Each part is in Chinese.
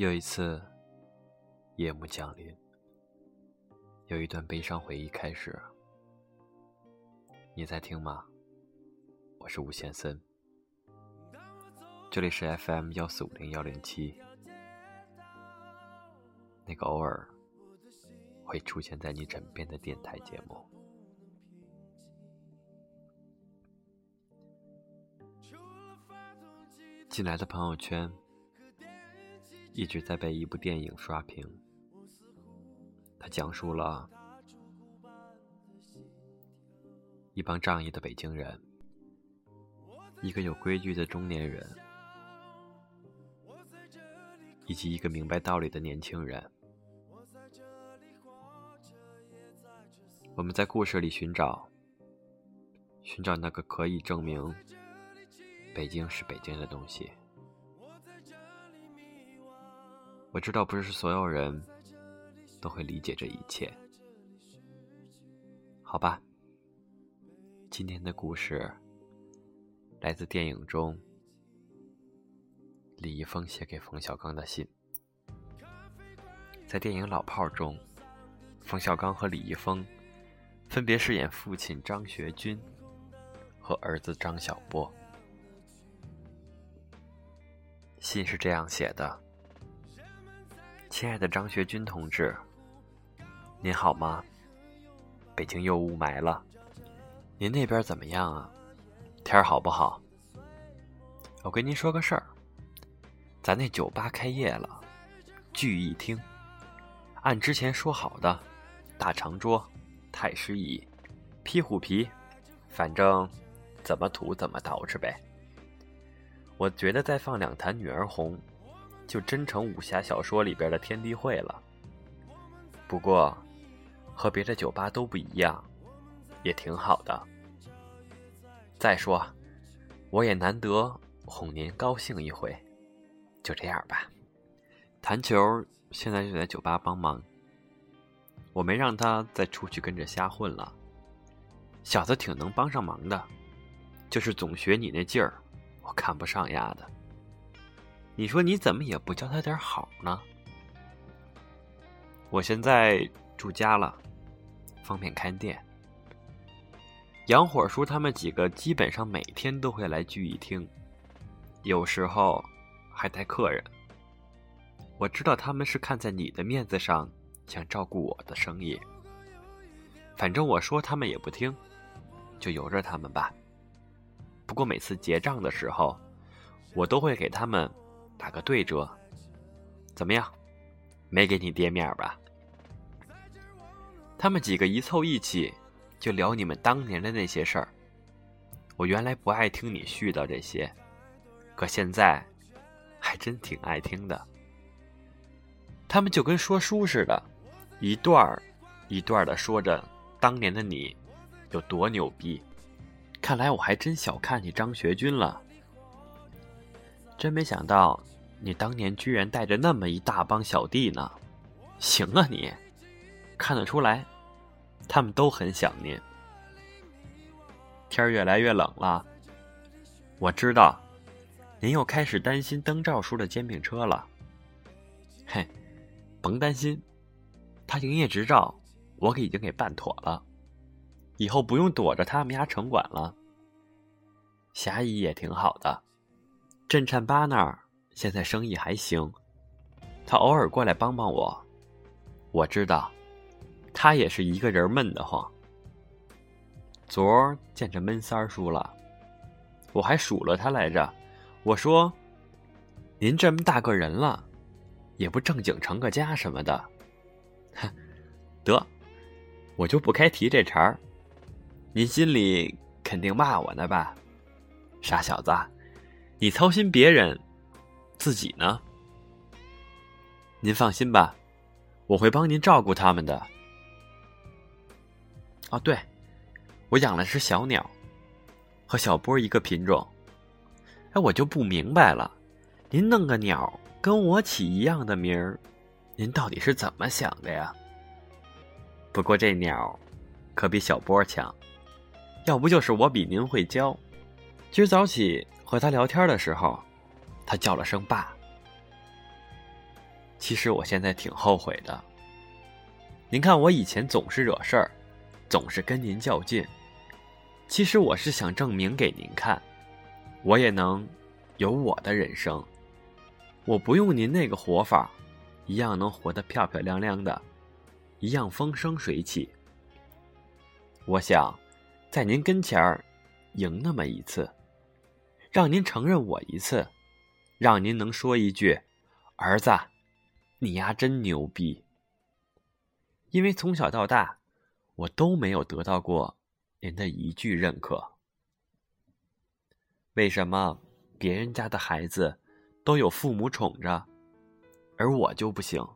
又一次，夜幕降临，有一段悲伤回忆开始。你在听吗？我是吴先森，这里是 FM 幺四五零幺零七，那个偶尔会出现在你枕边的电台节目。进来的朋友圈一直在被一部电影刷屏，它讲述了一帮仗义的北京人，一个有规矩的中年人，以及一个明白道理的年轻人。我们在故事里寻找，寻找那个可以证明。北京是北京的东西，我知道不是所有人都会理解这一切，好吧。今天的故事来自电影中李易峰写给冯小刚的信。在电影《老炮儿》中，冯小刚和李易峰分别饰演父亲张学军和儿子张小波。信是这样写的：“亲爱的张学军同志，您好吗？北京又雾霾了，您那边怎么样啊？天儿好不好？我跟您说个事儿，咱那酒吧开业了，聚义厅，按之前说好的，大长桌、太师椅、披虎皮，反正怎么土怎么捯饬呗。”我觉得再放两坛女儿红，就真成武侠小说里边的天地会了。不过，和别的酒吧都不一样，也挺好的。再说，我也难得哄您高兴一回，就这样吧。弹球现在就在酒吧帮忙，我没让他再出去跟着瞎混了。小子挺能帮上忙的，就是总学你那劲儿。我看不上丫的，你说你怎么也不教他点好呢？我现在住家了，方便看店。杨火叔他们几个基本上每天都会来聚义厅，有时候还带客人。我知道他们是看在你的面子上，想照顾我的生意。反正我说他们也不听，就由着他们吧。不过每次结账的时候，我都会给他们打个对折，怎么样？没给你跌面吧？他们几个一凑一起，就聊你们当年的那些事儿。我原来不爱听你絮叨这些，可现在还真挺爱听的。他们就跟说书似的，一段儿一段的说着当年的你有多牛逼。看来我还真小看你张学军了，真没想到你当年居然带着那么一大帮小弟呢。行啊你，看得出来，他们都很想您。天越来越冷了，我知道，您又开始担心灯罩叔的煎饼车了。嘿，甭担心，他营业执照我给已经给办妥了。以后不用躲着他们家城管了。霞姨也挺好的，镇颤八那儿现在生意还行，他偶尔过来帮帮我。我知道，他也是一个人闷得慌。昨儿见着闷三儿叔了，我还数了他来着。我说：“您这么大个人了，也不正经成个家什么的。”哼，得，我就不开提这茬儿。您心里肯定骂我呢吧，傻小子，你操心别人，自己呢？您放心吧，我会帮您照顾他们的。哦，对，我养了只小鸟，和小波一个品种。哎，我就不明白了，您弄个鸟跟我起一样的名儿，您到底是怎么想的呀？不过这鸟可比小波强。要不就是我比您会教。今儿早起和他聊天的时候，他叫了声爸。其实我现在挺后悔的。您看，我以前总是惹事儿，总是跟您较劲。其实我是想证明给您看，我也能有我的人生。我不用您那个活法，一样能活得漂漂亮亮的，一样风生水起。我想，在您跟前儿赢那么一次，让您承认我一次，让您能说一句：“儿子，你丫真牛逼。”因为从小到大，我都没有得到过您的一句认可。为什么别人家的孩子？都有父母宠着，而我就不行。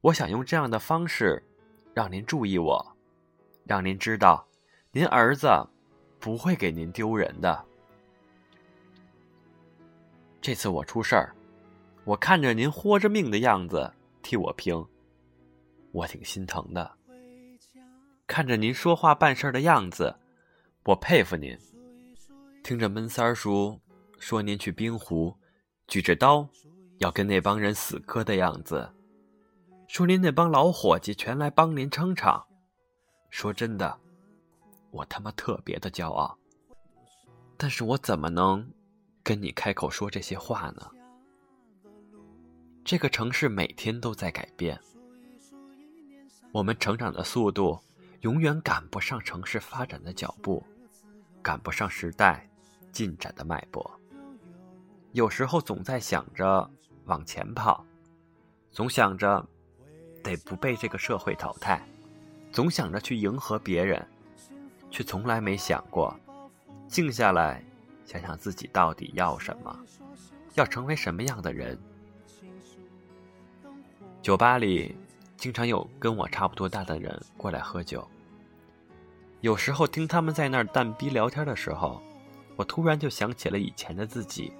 我想用这样的方式，让您注意我，让您知道，您儿子不会给您丢人的。这次我出事儿，我看着您豁着命的样子替我拼，我挺心疼的。看着您说话办事的样子，我佩服您。听着闷三儿叔。说您去冰湖，举着刀，要跟那帮人死磕的样子；说您那帮老伙计全来帮您撑场。说真的，我他妈特别的骄傲。但是我怎么能跟你开口说这些话呢？这个城市每天都在改变，我们成长的速度永远赶不上城市发展的脚步，赶不上时代进展的脉搏。有时候总在想着往前跑，总想着得不被这个社会淘汰，总想着去迎合别人，却从来没想过静下来想想自己到底要什么，要成为什么样的人。酒吧里经常有跟我差不多大的人过来喝酒，有时候听他们在那儿淡逼聊天的时候，我突然就想起了以前的自己。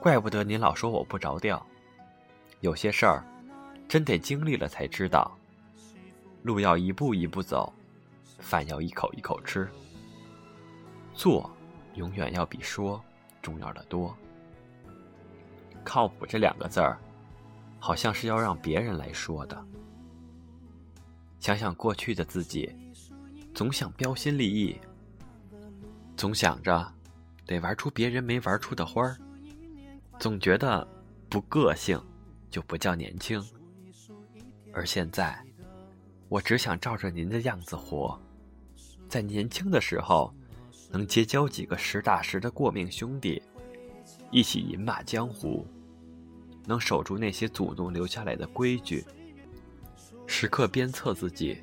怪不得您老说我不着调，有些事儿真得经历了才知道。路要一步一步走，饭要一口一口吃。做永远要比说重要的多。靠谱这两个字儿，好像是要让别人来说的。想想过去的自己，总想标新立异，总想着得玩出别人没玩出的花儿。总觉得不个性就不叫年轻，而现在，我只想照着您的样子活，在年轻的时候，能结交几个实打实的过命兄弟，一起饮马江湖，能守住那些祖宗留下来的规矩，时刻鞭策自己，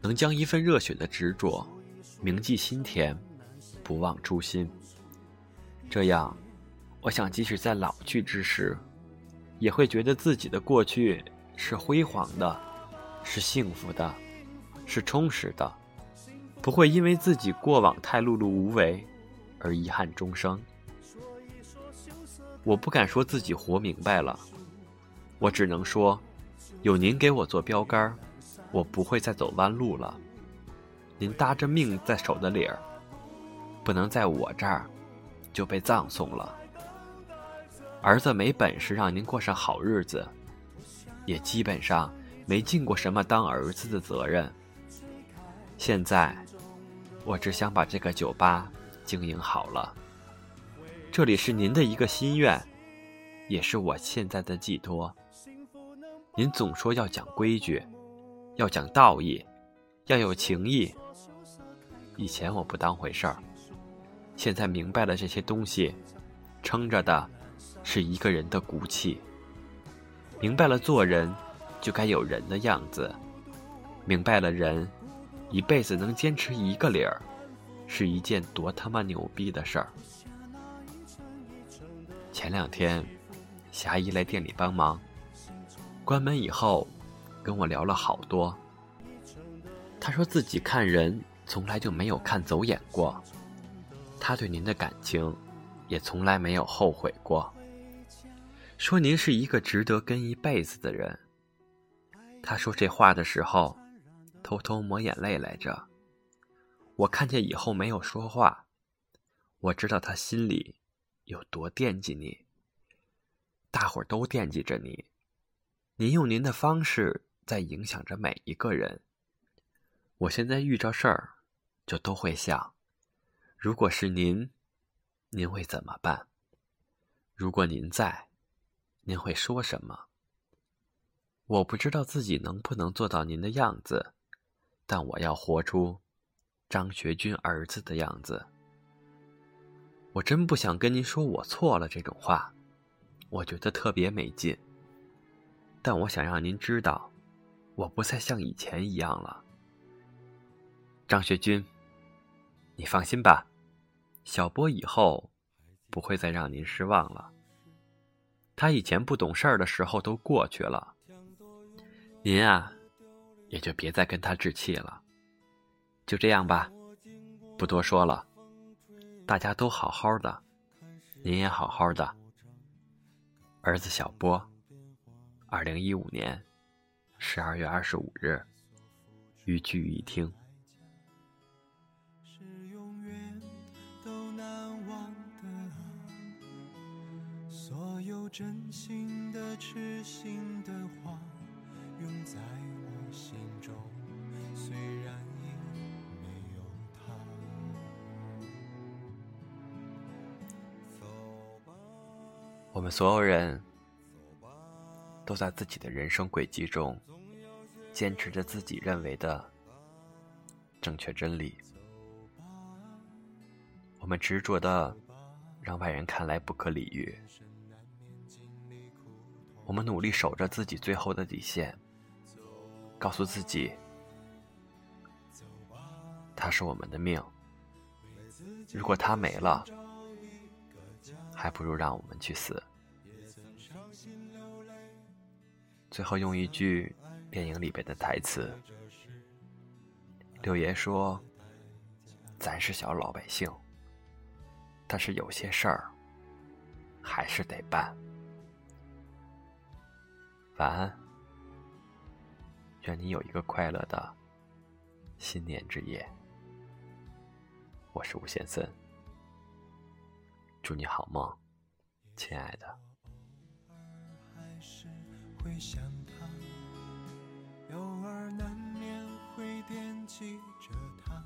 能将一份热血的执着铭记心田，不忘初心，这样。我想，即使在老去之时，也会觉得自己的过去是辉煌的，是幸福的，是充实的，不会因为自己过往太碌碌无为而遗憾终生。我不敢说自己活明白了，我只能说，有您给我做标杆，我不会再走弯路了。您搭着命在手的理儿，不能在我这儿就被葬送了。儿子没本事让您过上好日子，也基本上没尽过什么当儿子的责任。现在，我只想把这个酒吧经营好了。这里是您的一个心愿，也是我现在的寄托。您总说要讲规矩，要讲道义，要有情义。以前我不当回事儿，现在明白了这些东西，撑着的。是一个人的骨气。明白了，做人就该有人的样子。明白了，人一辈子能坚持一个理儿，是一件多他妈牛逼的事儿。前两天，霞姨来店里帮忙，关门以后，跟我聊了好多。她说自己看人从来就没有看走眼过，她对您的感情也从来没有后悔过。说您是一个值得跟一辈子的人。他说这话的时候，偷偷抹眼泪来着。我看见以后没有说话，我知道他心里有多惦记你。大伙儿都惦记着你，您用您的方式在影响着每一个人。我现在遇着事儿，就都会想：如果是您，您会怎么办？如果您在，您会说什么？我不知道自己能不能做到您的样子，但我要活出张学军儿子的样子。我真不想跟您说我错了这种话，我觉得特别没劲。但我想让您知道，我不再像以前一样了。张学军，你放心吧，小波以后不会再让您失望了。他以前不懂事儿的时候都过去了，您啊，也就别再跟他置气了。就这样吧，不多说了。大家都好好的，您也好好的。儿子小波，二零一五年十二月二十五日，予据一听。所有真心的、痴心的话，永在我心。虽然。我们所有人都在自己的人生轨迹中，坚持着自己认为的正确真理。我们执着的让外人看来不可理喻。我们努力守着自己最后的底线，告诉自己，他是我们的命。如果他没了。还不如让我们去死。最后用一句电影里边的台词，六爷说：“咱是小老百姓，但是有些事儿还是得办。”晚安，愿你有一个快乐的新年之夜。我是吴先生。祝你好梦，亲爱的。会想他，偶尔难免会惦记着他，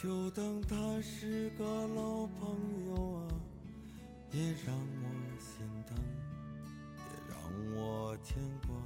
就当他是个老朋友啊，也让我心疼，也让我牵挂。